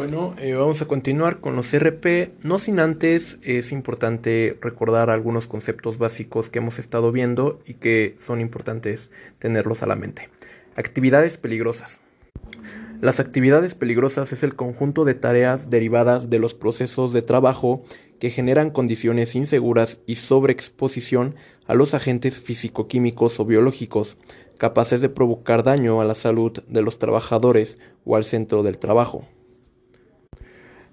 Bueno, eh, vamos a continuar con los RP. No sin antes es importante recordar algunos conceptos básicos que hemos estado viendo y que son importantes tenerlos a la mente. Actividades peligrosas. Las actividades peligrosas es el conjunto de tareas derivadas de los procesos de trabajo que generan condiciones inseguras y sobreexposición a los agentes físico-químicos o biológicos capaces de provocar daño a la salud de los trabajadores o al centro del trabajo.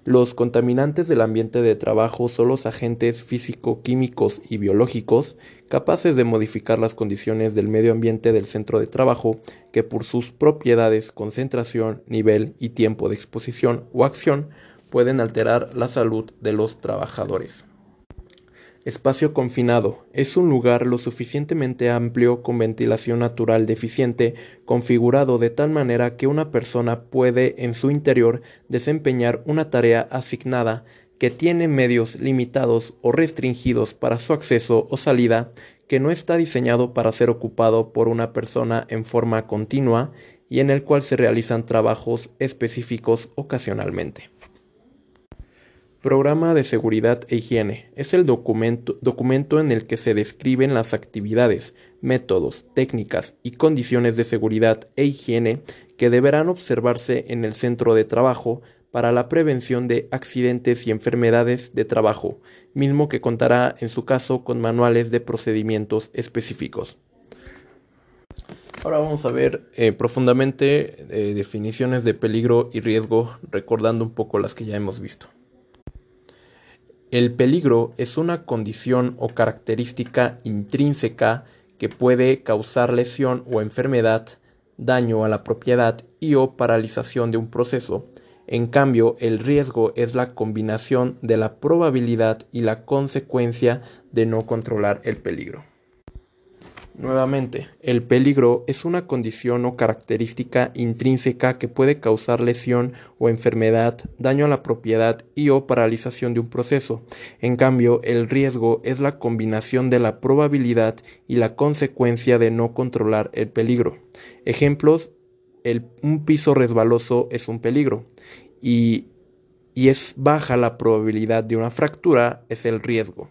Los contaminantes del ambiente de trabajo son los agentes físico-químicos y biológicos capaces de modificar las condiciones del medio ambiente del centro de trabajo que por sus propiedades, concentración, nivel y tiempo de exposición o acción pueden alterar la salud de los trabajadores. Espacio confinado. Es un lugar lo suficientemente amplio con ventilación natural deficiente, configurado de tal manera que una persona puede en su interior desempeñar una tarea asignada que tiene medios limitados o restringidos para su acceso o salida, que no está diseñado para ser ocupado por una persona en forma continua y en el cual se realizan trabajos específicos ocasionalmente. Programa de Seguridad e Higiene. Es el documento, documento, en el que se describen las actividades, métodos, técnicas y condiciones de seguridad e higiene que deberán observarse en el centro de trabajo para la prevención de accidentes y enfermedades de trabajo, mismo que contará en su caso con manuales de procedimientos específicos. Ahora vamos a ver eh, profundamente eh, definiciones de peligro y riesgo, recordando un poco las que ya hemos visto. El peligro es una condición o característica intrínseca que puede causar lesión o enfermedad, daño a la propiedad y o paralización de un proceso. En cambio, el riesgo es la combinación de la probabilidad y la consecuencia de no controlar el peligro. Nuevamente, el peligro es una condición o característica intrínseca que puede causar lesión o enfermedad, daño a la propiedad y o paralización de un proceso. En cambio, el riesgo es la combinación de la probabilidad y la consecuencia de no controlar el peligro. Ejemplos, un piso resbaloso es un peligro y, y es baja la probabilidad de una fractura es el riesgo.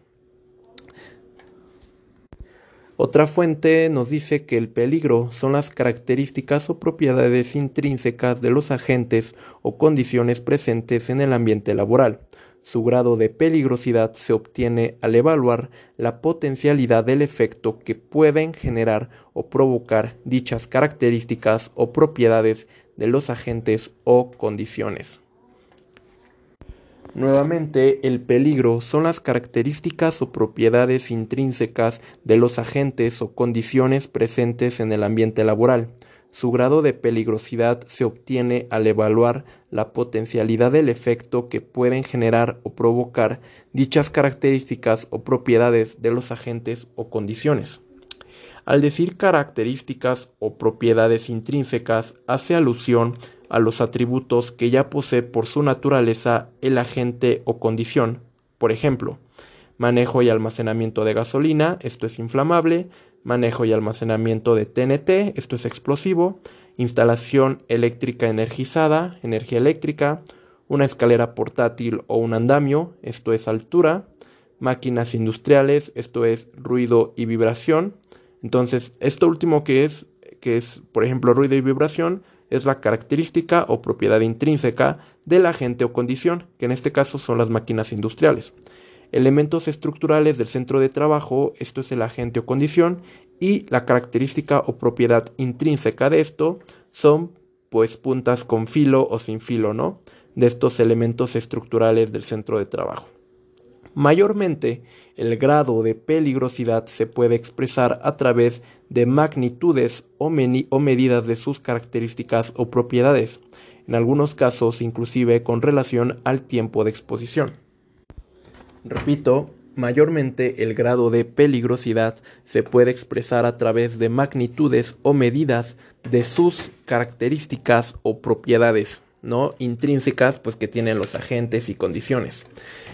Otra fuente nos dice que el peligro son las características o propiedades intrínsecas de los agentes o condiciones presentes en el ambiente laboral. Su grado de peligrosidad se obtiene al evaluar la potencialidad del efecto que pueden generar o provocar dichas características o propiedades de los agentes o condiciones. Nuevamente, el peligro son las características o propiedades intrínsecas de los agentes o condiciones presentes en el ambiente laboral. Su grado de peligrosidad se obtiene al evaluar la potencialidad del efecto que pueden generar o provocar dichas características o propiedades de los agentes o condiciones. Al decir características o propiedades intrínsecas, hace alusión a los atributos que ya posee por su naturaleza el agente o condición. Por ejemplo, manejo y almacenamiento de gasolina, esto es inflamable, manejo y almacenamiento de TNT, esto es explosivo, instalación eléctrica energizada, energía eléctrica, una escalera portátil o un andamio, esto es altura, máquinas industriales, esto es ruido y vibración. Entonces, esto último que es, que es, por ejemplo, ruido y vibración, es la característica o propiedad intrínseca del agente o condición, que en este caso son las máquinas industriales. Elementos estructurales del centro de trabajo, esto es el agente o condición, y la característica o propiedad intrínseca de esto son pues puntas con filo o sin filo, ¿no? De estos elementos estructurales del centro de trabajo. Mayormente, el grado de peligrosidad se puede expresar a través de magnitudes o, medidas de sus características o propiedades, en algunos casos inclusive con relación al tiempo de exposición. Repito, mayormente el grado de peligrosidad se puede expresar a través de magnitudes o medidas de sus características o propiedades, ¿no? intrínsecas pues que tienen los agentes y condiciones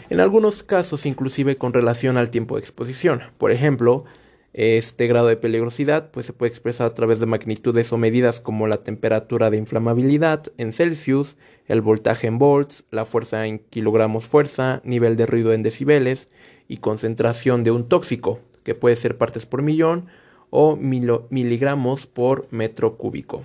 en algunos casos inclusive con relación al tiempo de exposición. Por ejemplo, Este grado de peligrosidad pues, se puede expresar a través de magnitudes o medidas como la temperatura de inflamabilidad en Celsius, el voltaje en volts, la fuerza en kilogramos fuerza, nivel de ruido en decibeles y concentración de un tóxico, que puede ser partes por millón o miligramos por metro cúbico.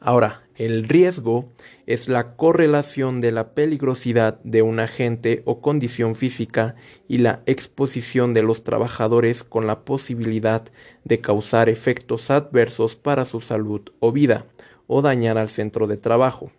Ahora, el riesgo es la correlación de la peligrosidad de un agente o condición física y la exposición de los trabajadores con la posibilidad de causar efectos adversos para su salud o vida o dañar al centro de trabajo.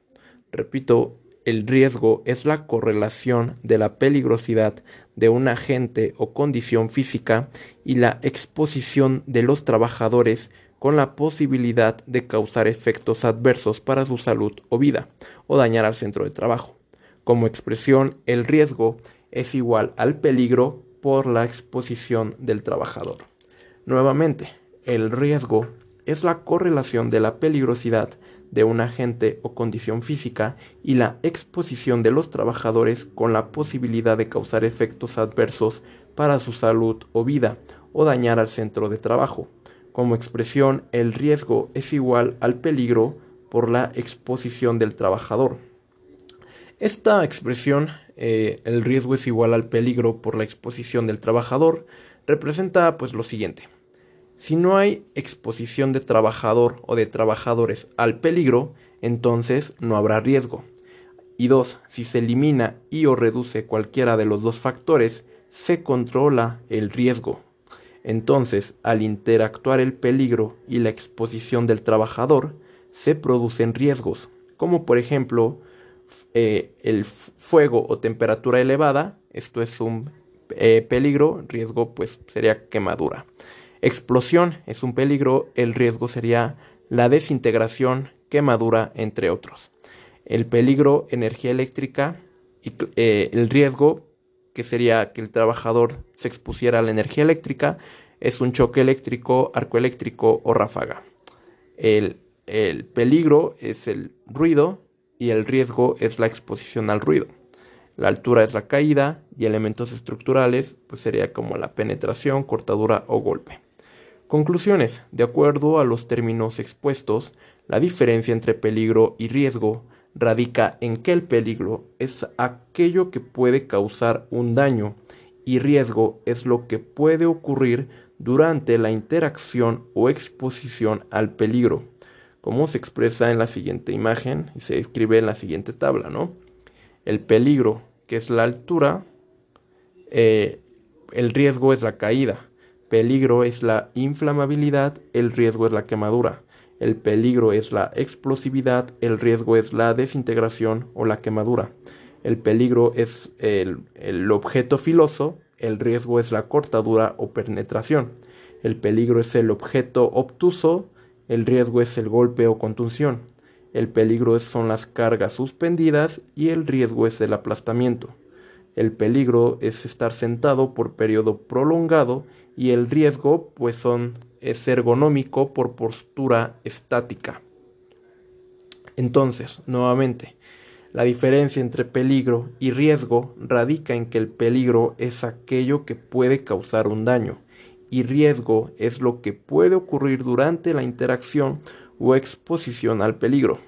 Repito, el riesgo es la correlación de la peligrosidad de un agente o condición física y la exposición de los trabajadores con la posibilidad de causar efectos adversos para su salud o vida, o dañar al centro de trabajo. Como expresión, el riesgo es igual al peligro por la exposición del trabajador. Nuevamente, el riesgo es la correlación de la peligrosidad de un agente o condición física y la exposición de los trabajadores con la posibilidad de causar efectos adversos para su salud o vida o dañar al centro de trabajo. Como expresión, el riesgo es igual al peligro por la exposición del trabajador. Esta expresión, eh, el riesgo es igual al peligro por la exposición del trabajador, representa pues lo siguiente. Si no hay exposición de trabajador o de trabajadores al peligro, entonces no habrá riesgo. Y dos, si se elimina y o reduce cualquiera de los dos factores, se controla el riesgo. Entonces, al interactuar el peligro y la exposición del trabajador, se producen riesgos, como por ejemplo eh, el fuego o temperatura elevada, esto es un eh, peligro, riesgo pues sería quemadura. Explosión es un peligro, el riesgo sería la desintegración, quemadura, entre otros. El peligro, energía eléctrica, y eh, el riesgo que sería que el trabajador se expusiera a la energía eléctrica, es un choque eléctrico, arco eléctrico o ráfaga. El, el peligro es el ruido y el riesgo es la exposición al ruido. La altura es la caída y elementos estructurales pues sería como la penetración, cortadura o golpe. Conclusiones. De acuerdo a los términos expuestos, la diferencia entre peligro y riesgo radica en que el peligro es aquello que puede causar un daño y riesgo es lo que puede ocurrir durante la interacción o exposición al peligro, como se expresa en la siguiente imagen y se escribe en la siguiente tabla, ¿no? El peligro, que es la altura, eh, el riesgo es la caída, peligro es la inflamabilidad, el riesgo es la quemadura. El peligro es la explosividad, el riesgo es la desintegración o la quemadura. El peligro es el, objeto filoso, el riesgo es la cortadura o penetración. El peligro es el objeto obtuso, el riesgo es el golpe o contunción. El peligro son las cargas suspendidas y el riesgo es el aplastamiento. El peligro es estar sentado por periodo prolongado y el riesgo pues son es ergonómico por postura estática. Entonces, nuevamente, la diferencia entre peligro y riesgo radica en que el peligro es aquello que puede causar un daño y riesgo es lo que puede ocurrir durante la interacción o exposición al peligro.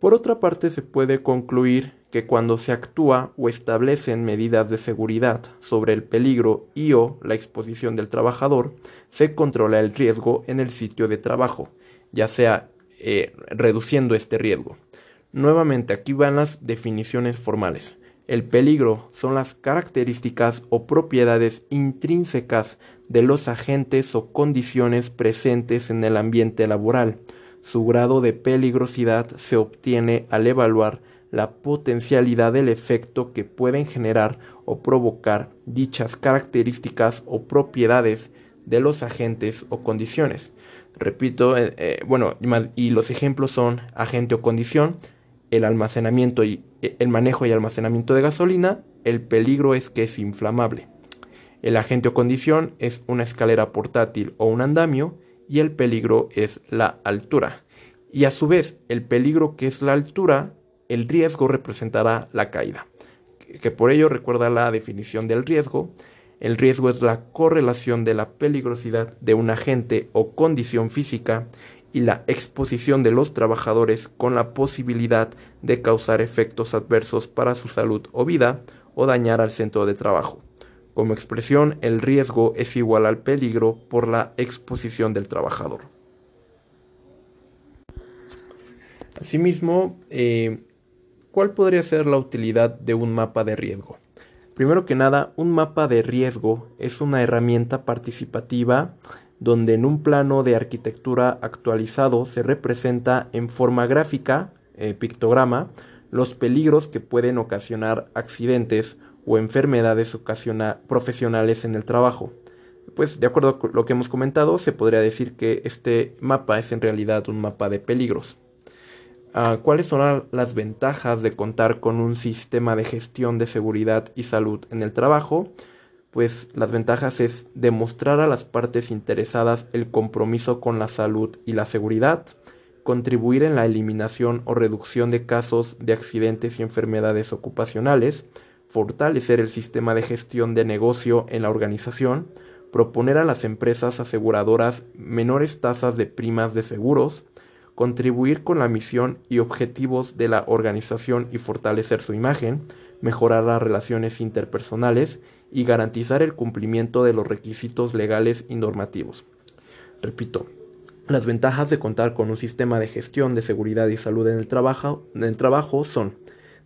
Por otra parte, se puede concluir que cuando se actúa o establecen medidas de seguridad sobre el peligro y o la exposición del trabajador, se controla el riesgo en el sitio de trabajo, ya sea eh, reduciendo este riesgo. Nuevamente, aquí van las definiciones formales. El peligro son las características o propiedades intrínsecas de los agentes o condiciones presentes en el ambiente laboral. Su grado de peligrosidad se obtiene al evaluar la potencialidad del efecto que pueden generar o provocar dichas características o propiedades de los agentes o condiciones. Repito, eh, eh, bueno, y los ejemplos son agente o condición, el almacenamiento y eh, el manejo y almacenamiento de gasolina, el peligro es que es inflamable. El agente o condición es una escalera portátil o un andamio y el peligro es la altura. Y a su vez, el peligro que es la altura el riesgo representará la caída. Que por ello recuerda la definición del riesgo. El riesgo es la correlación de la peligrosidad de un agente o condición física y la exposición de los trabajadores con la posibilidad de causar efectos adversos para su salud o vida o dañar al centro de trabajo. Como expresión, el riesgo es igual al peligro por la exposición del trabajador. Asimismo, eh, ¿cuál podría ser la utilidad de un mapa de riesgo? Primero que nada, un mapa de riesgo es una herramienta participativa donde en un plano de arquitectura actualizado se representa en forma gráfica, eh, pictograma, los peligros que pueden ocasionar accidentes o enfermedades profesionales en el trabajo. Pues de acuerdo con lo que hemos comentado, se podría decir que este mapa es en realidad un mapa de peligros. Ah, ¿Cuáles son las ventajas de contar con un sistema de gestión de seguridad y salud en el trabajo? pues las ventajas es demostrar a las partes interesadas el compromiso con la salud y la seguridad, contribuir en la eliminación o reducción de casos de accidentes y enfermedades ocupacionales, fortalecer el sistema de gestión de negocio en la organización, proponer a las empresas aseguradoras menores tasas de primas de seguros, contribuir con la misión y objetivos de la organización y fortalecer su imagen, mejorar las relaciones interpersonales y garantizar el cumplimiento de los requisitos legales y normativos. Repito, las ventajas de contar con un sistema de gestión de seguridad y salud en el trabajo, son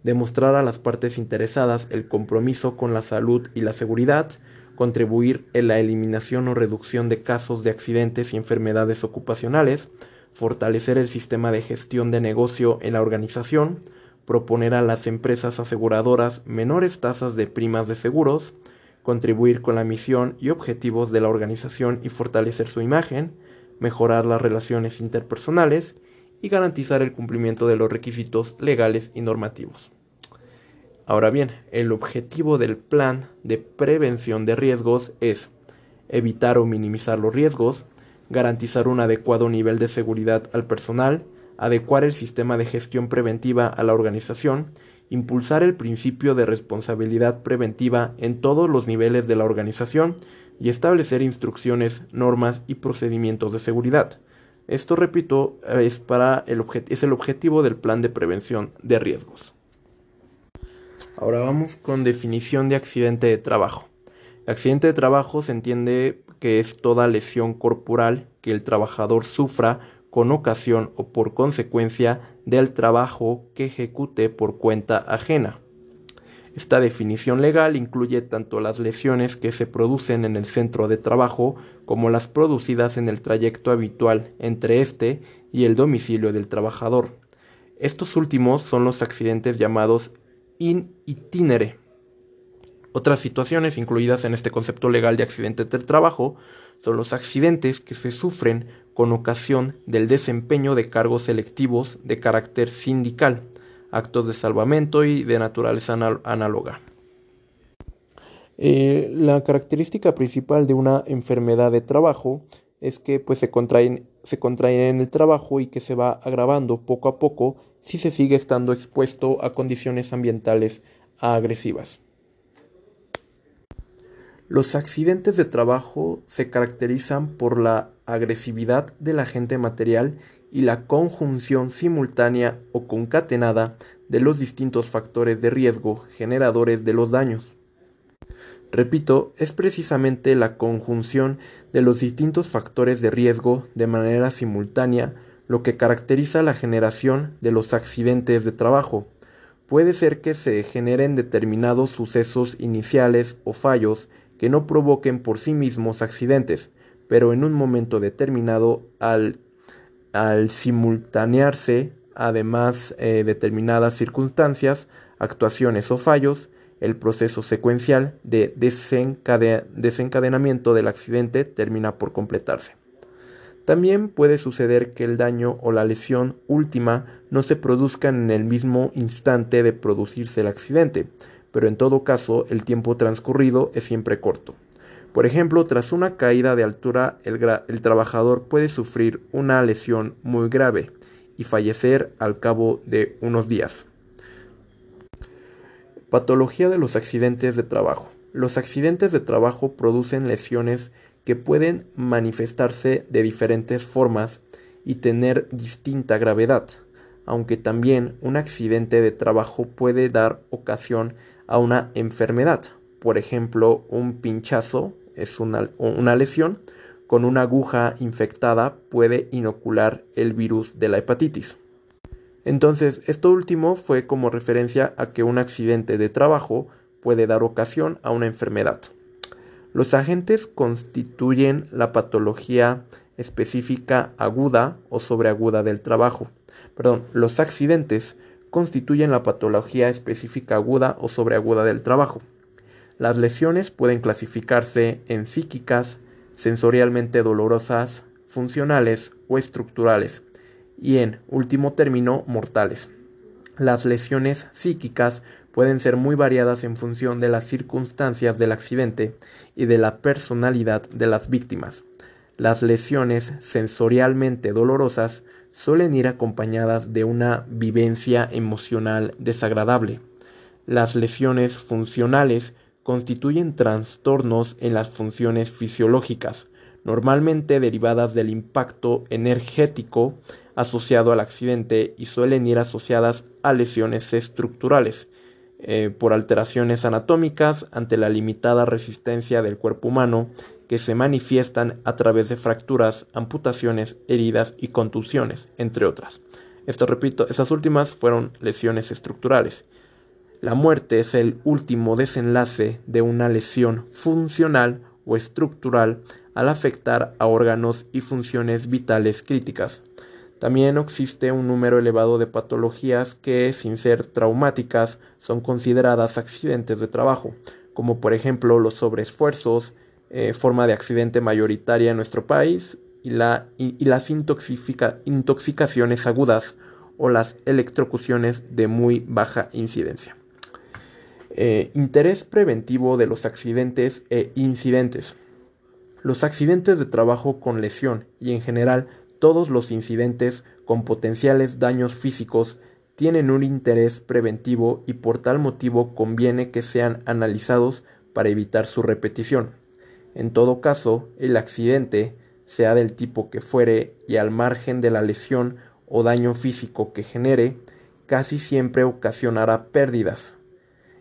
demostrar a las partes interesadas el compromiso con la salud y la seguridad, contribuir en la eliminación o reducción de casos de accidentes y enfermedades ocupacionales, fortalecer el sistema de gestión de negocio en la organización, proponer a las empresas aseguradoras menores tasas de primas de seguros, contribuir con la misión y objetivos de la organización y fortalecer su imagen, mejorar las relaciones interpersonales y garantizar el cumplimiento de los requisitos legales y normativos. Ahora bien, el objetivo del plan de prevención de riesgos es evitar o minimizar los riesgos, garantizar un adecuado nivel de seguridad al personal, adecuar el sistema de gestión preventiva a la organización, impulsar el principio de responsabilidad preventiva en todos los niveles de la organización y establecer instrucciones, normas y procedimientos de seguridad. Esto, repito, es, para el es el objetivo del plan de prevención de riesgos. Ahora vamos con definición de accidente de trabajo. Accidente de trabajo se entiende que es toda lesión corporal que el trabajador sufra con ocasión o por consecuencia del trabajo que ejecute por cuenta ajena. Esta definición legal incluye tanto las lesiones que se producen en el centro de trabajo como las producidas en el trayecto habitual entre este y el domicilio del trabajador. Estos últimos son los accidentes llamados in itinere. Otras situaciones incluidas en este concepto legal de accidente del trabajo son los accidentes que se sufren con ocasión del desempeño de cargos selectivos de carácter sindical, actos de salvamento y de naturaleza análoga. Eh, la característica principal de una enfermedad de trabajo es que pues, se, contraen, se contraen en el trabajo y que se va agravando poco a poco si se sigue estando expuesto a condiciones ambientales agresivas. Los accidentes de trabajo se caracterizan por la agresividad del agente material y la conjunción simultánea o concatenada de los distintos factores de riesgo generadores de los daños. Repito, es precisamente la conjunción de los distintos factores de riesgo de manera simultánea lo que caracteriza la generación de los accidentes de trabajo. Puede ser que se generen determinados sucesos iniciales o fallos que no provoquen por sí mismos accidentes, pero en un momento determinado al, simultanearse además eh, determinadas circunstancias, actuaciones o fallos, el proceso secuencial de desencadenamiento del accidente termina por completarse. También puede suceder que el daño o la lesión última no se produzcan en el mismo instante de producirse el accidente, pero en todo caso el tiempo transcurrido es siempre corto. Por ejemplo, tras una caída de altura, el, trabajador puede sufrir una lesión muy grave y fallecer al cabo de unos días. Patología de los accidentes de trabajo. Los accidentes de trabajo producen lesiones que pueden manifestarse de diferentes formas y tener distinta gravedad, aunque también un accidente de trabajo puede dar ocasión a una enfermedad. Por ejemplo, un pinchazo es una, una lesión con una aguja infectada puede inocular el virus de la hepatitis. Entonces, esto último fue como referencia a que un accidente de trabajo puede dar ocasión a una enfermedad. Los agentes constituyen la patología específica aguda o sobreaguda del trabajo. Perdón, los accidentes constituyen la patología específica aguda o sobreaguda del trabajo. Las lesiones pueden clasificarse en psíquicas, sensorialmente dolorosas, funcionales o estructurales, y en último término, mortales. Las lesiones psíquicas pueden ser muy variadas en función de las circunstancias del accidente y de la personalidad de las víctimas. Las lesiones sensorialmente dolorosas suelen ir acompañadas de una vivencia emocional desagradable. Las lesiones funcionales constituyen trastornos en las funciones fisiológicas, normalmente derivadas del impacto energético asociado al accidente y suelen ir asociadas a lesiones estructurales, eh, por alteraciones anatómicas ante la limitada resistencia del cuerpo humano que se manifiestan a través de fracturas, amputaciones, heridas y contusiones, entre otras. Esto repito, esas últimas fueron lesiones estructurales. La muerte es el último desenlace de una lesión funcional o estructural al afectar a órganos y funciones vitales críticas. También existe un número elevado de patologías que, sin ser traumáticas, son consideradas accidentes de trabajo, como por ejemplo los sobreesfuerzos, eh, forma de accidente mayoritaria en nuestro país, y, las intoxicaciones agudas o las electrocuciones de muy baja incidencia. Eh, interés preventivo de los accidentes e incidentes. Los accidentes de trabajo con lesión y en general todos los incidentes con potenciales daños físicos tienen un interés preventivo y por tal motivo conviene que sean analizados para evitar su repetición. En todo caso, el accidente, sea del tipo que fuere y al margen de la lesión o daño físico que genere, casi siempre ocasionará pérdidas.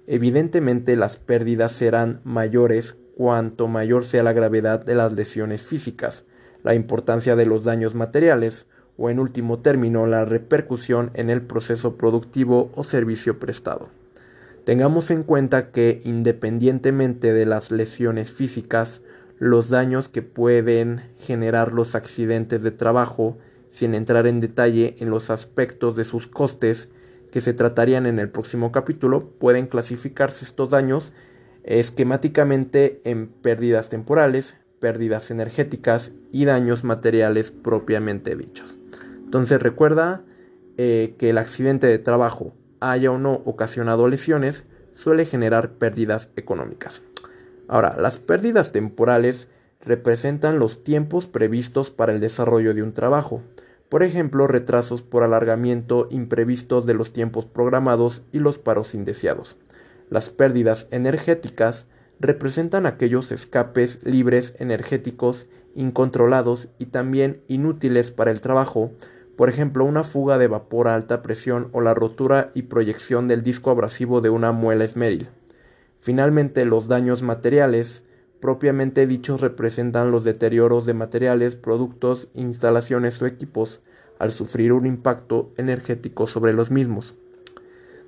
Evidentemente las pérdidas serán mayores cuanto mayor sea la gravedad de las lesiones físicas, la importancia de los daños materiales o en último término la repercusión en el proceso productivo o servicio prestado. Tengamos en cuenta que independientemente de las lesiones físicas, los daños que pueden generar los accidentes de trabajo, sin entrar en detalle en los aspectos de sus costes que se tratarían en el próximo capítulo, pueden clasificarse estos daños esquemáticamente en pérdidas temporales, pérdidas energéticas y daños materiales propiamente dichos. Entonces recuerda eh, que el accidente de trabajo, haya o no ocasionado lesiones, suele generar pérdidas económicas. Ahora, las pérdidas temporales representan los tiempos previstos para el desarrollo de un trabajo. Por ejemplo, retrasos por alargamiento imprevistos de los tiempos programados y los paros indeseados. Las pérdidas energéticas representan aquellos escapes libres energéticos incontrolados y también inútiles para el trabajo, por ejemplo una fuga de vapor a alta presión o la rotura y proyección del disco abrasivo de una muela esmeril. Finalmente, los daños materiales, propiamente dichos, representan los deterioros de materiales, productos, instalaciones o equipos al sufrir un impacto energético sobre los mismos.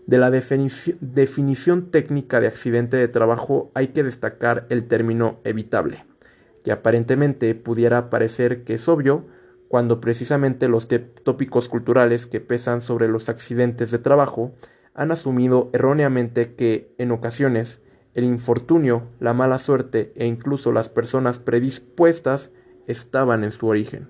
De la definición técnica de accidente de trabajo hay que destacar el término evitable, que aparentemente pudiera parecer que es obvio cuando precisamente los tópicos culturales que pesan sobre los accidentes de trabajo han asumido erróneamente que, en ocasiones, el infortunio, la mala suerte e incluso las personas predispuestas estaban en su origen.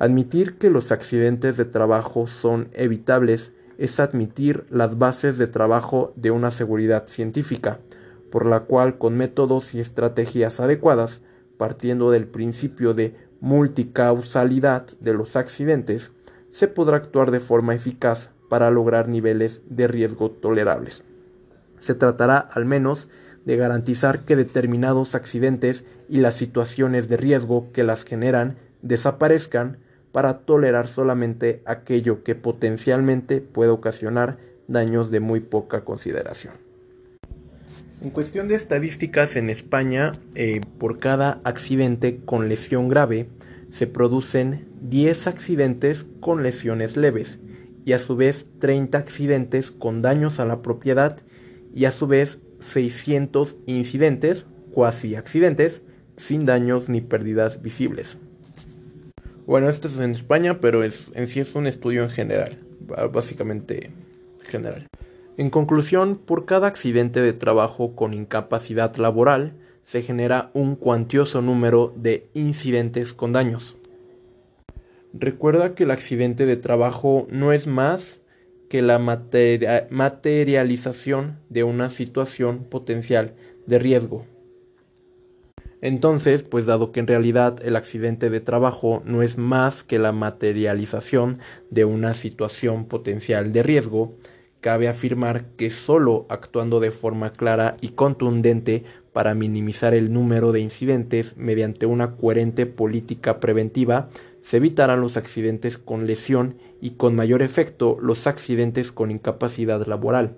Admitir que los accidentes de trabajo son evitables es admitir las bases de trabajo de una seguridad científica, por la cual con métodos y estrategias adecuadas, partiendo del principio de multicausalidad de los accidentes, se podrá actuar de forma eficaz para lograr niveles de riesgo tolerables. Se tratará al menos de garantizar que determinados accidentes y las situaciones de riesgo que las generan desaparezcan para tolerar solamente aquello que potencialmente puede ocasionar daños de muy poca consideración. En cuestión de estadísticas en España, eh, por cada accidente con lesión grave, se producen 10 accidentes con lesiones leves y a su vez 30 accidentes con daños a la propiedad y a su vez 600 incidentes, cuasi accidentes, sin daños ni pérdidas visibles. Bueno, esto es en España, pero en sí es un estudio en general, básicamente general. En conclusión, por cada accidente de trabajo con incapacidad laboral, se genera un cuantioso número de incidentes con daños. Recuerda que el accidente de trabajo no es más que la materialización de una situación potencial de riesgo. Entonces, pues dado que en realidad el accidente de trabajo no es más que la materialización de una situación potencial de riesgo, cabe afirmar que solo actuando de forma clara y contundente para minimizar el número de incidentes mediante una coherente política preventiva, se evitarán los accidentes con lesión y con mayor efecto los accidentes con incapacidad laboral.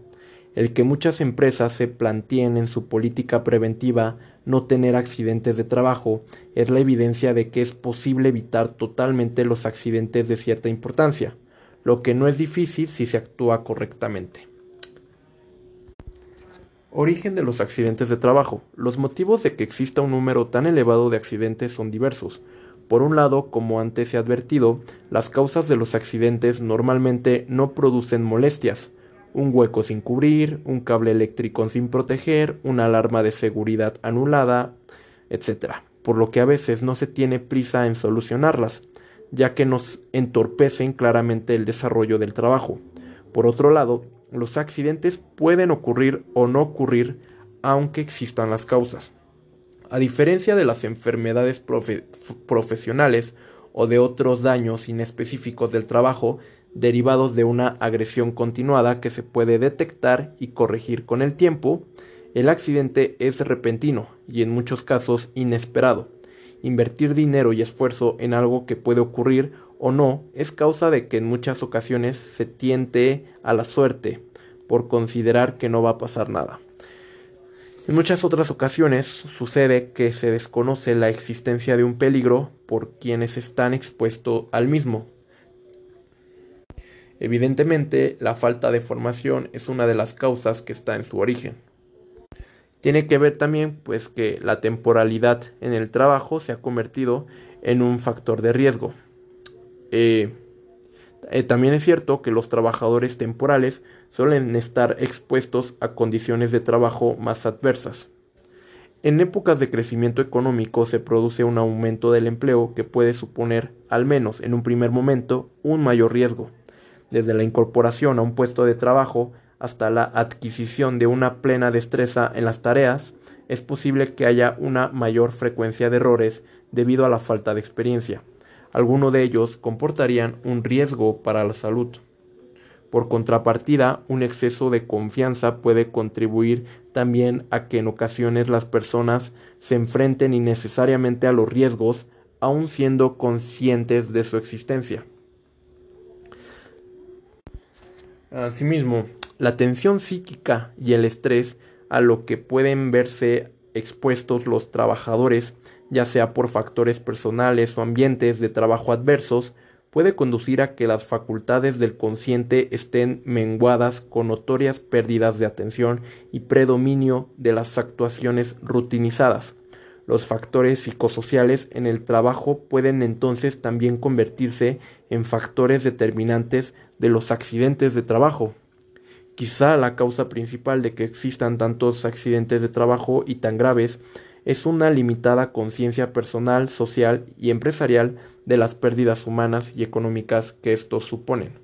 El que muchas empresas se planteen en su política preventiva no tener accidentes de trabajo es la evidencia de que es posible evitar totalmente los accidentes de cierta importancia, lo que no es difícil si se actúa correctamente. Origen de los accidentes de trabajo. Los motivos de que exista un número tan elevado de accidentes son diversos. Por un lado, como antes se ha advertido, las causas de los accidentes normalmente no producen molestias. Un hueco sin cubrir, un cable eléctrico sin proteger, una alarma de seguridad anulada, etc. Por lo que a veces no se tiene prisa en solucionarlas, ya que nos entorpecen claramente el desarrollo del trabajo. Por otro lado, los accidentes pueden ocurrir o no ocurrir aunque existan las causas. A diferencia de las enfermedades profesionales o de otros daños inespecíficos del trabajo derivados de una agresión continuada que se puede detectar y corregir con el tiempo, el accidente es repentino y en muchos casos inesperado. Invertir dinero y esfuerzo en algo que puede ocurrir o no es causa de que en muchas ocasiones se tiente a la suerte por considerar que no va a pasar nada. En muchas otras ocasiones sucede que se desconoce la existencia de un peligro por quienes están expuestos al mismo. Evidentemente, la falta de formación es una de las causas que está en su origen. Tiene que ver también pues que la temporalidad en el trabajo se ha convertido en un factor de riesgo. Eh, eh, también es cierto que los trabajadores temporales suelen estar expuestos a condiciones de trabajo más adversas. En épocas de crecimiento económico se produce un aumento del empleo que puede suponer, al menos en un primer momento, un mayor riesgo, desde la incorporación a un puesto de trabajo hasta la adquisición de una plena destreza en las tareas, es posible que haya una mayor frecuencia de errores debido a la falta de experiencia. Algunos de ellos comportarían un riesgo para la salud. Por contrapartida, un exceso de confianza puede contribuir también a que en ocasiones las personas se enfrenten innecesariamente a los riesgos, aun siendo conscientes de su existencia. Asimismo, la tensión psíquica y el estrés a lo que pueden verse expuestos los trabajadores ya sea por factores personales o ambientes de trabajo adversos, puede conducir a que las facultades del consciente estén menguadas con notorias pérdidas de atención y predominio de las actuaciones rutinizadas. Los factores psicosociales en el trabajo pueden entonces también convertirse en factores determinantes de los accidentes de trabajo. Quizá la causa principal de que existan tantos accidentes de trabajo y tan graves es una limitada conciencia personal, social y empresarial de las pérdidas humanas y económicas que estos suponen.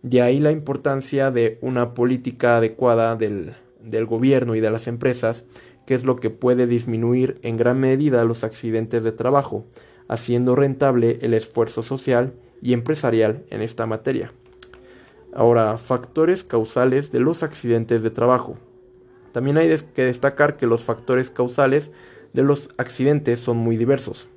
De ahí la importancia de una política adecuada del, del gobierno y de las empresas, que es lo que puede disminuir en gran medida los accidentes de trabajo, haciendo rentable el esfuerzo social y empresarial en esta materia. Ahora, factores causales de los accidentes de trabajo. También hay que destacar que los factores causales de los accidentes son muy diversos.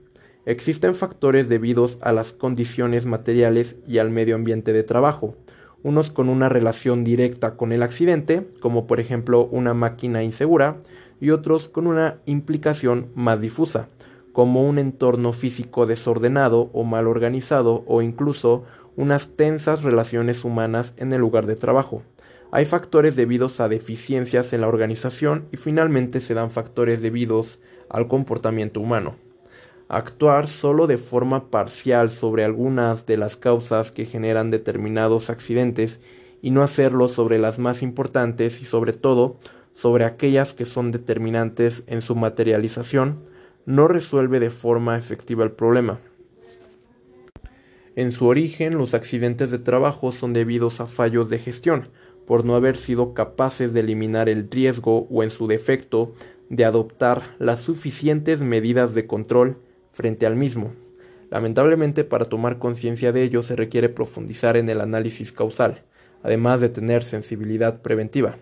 Existen factores debidos a las condiciones materiales y al medio ambiente de trabajo, unos con una relación directa con el accidente, como por ejemplo una máquina insegura, y otros con una implicación más difusa, como un entorno físico desordenado o mal organizado o incluso unas tensas relaciones humanas en el lugar de trabajo. Hay factores debidos a deficiencias en la organización y finalmente se dan factores debidos al comportamiento humano. Actuar solo de forma parcial sobre algunas de las causas que generan determinados accidentes y no hacerlo sobre las más importantes y sobre todo sobre aquellas que son determinantes en su materialización no resuelve de forma efectiva el problema. En su origen, los accidentes de trabajo son debidos a fallos de gestión, por no haber sido capaces de eliminar el riesgo o, en su defecto, de adoptar las suficientes medidas de control frente al mismo. Lamentablemente, para tomar conciencia de ello se requiere profundizar en el análisis causal, además de tener sensibilidad preventiva.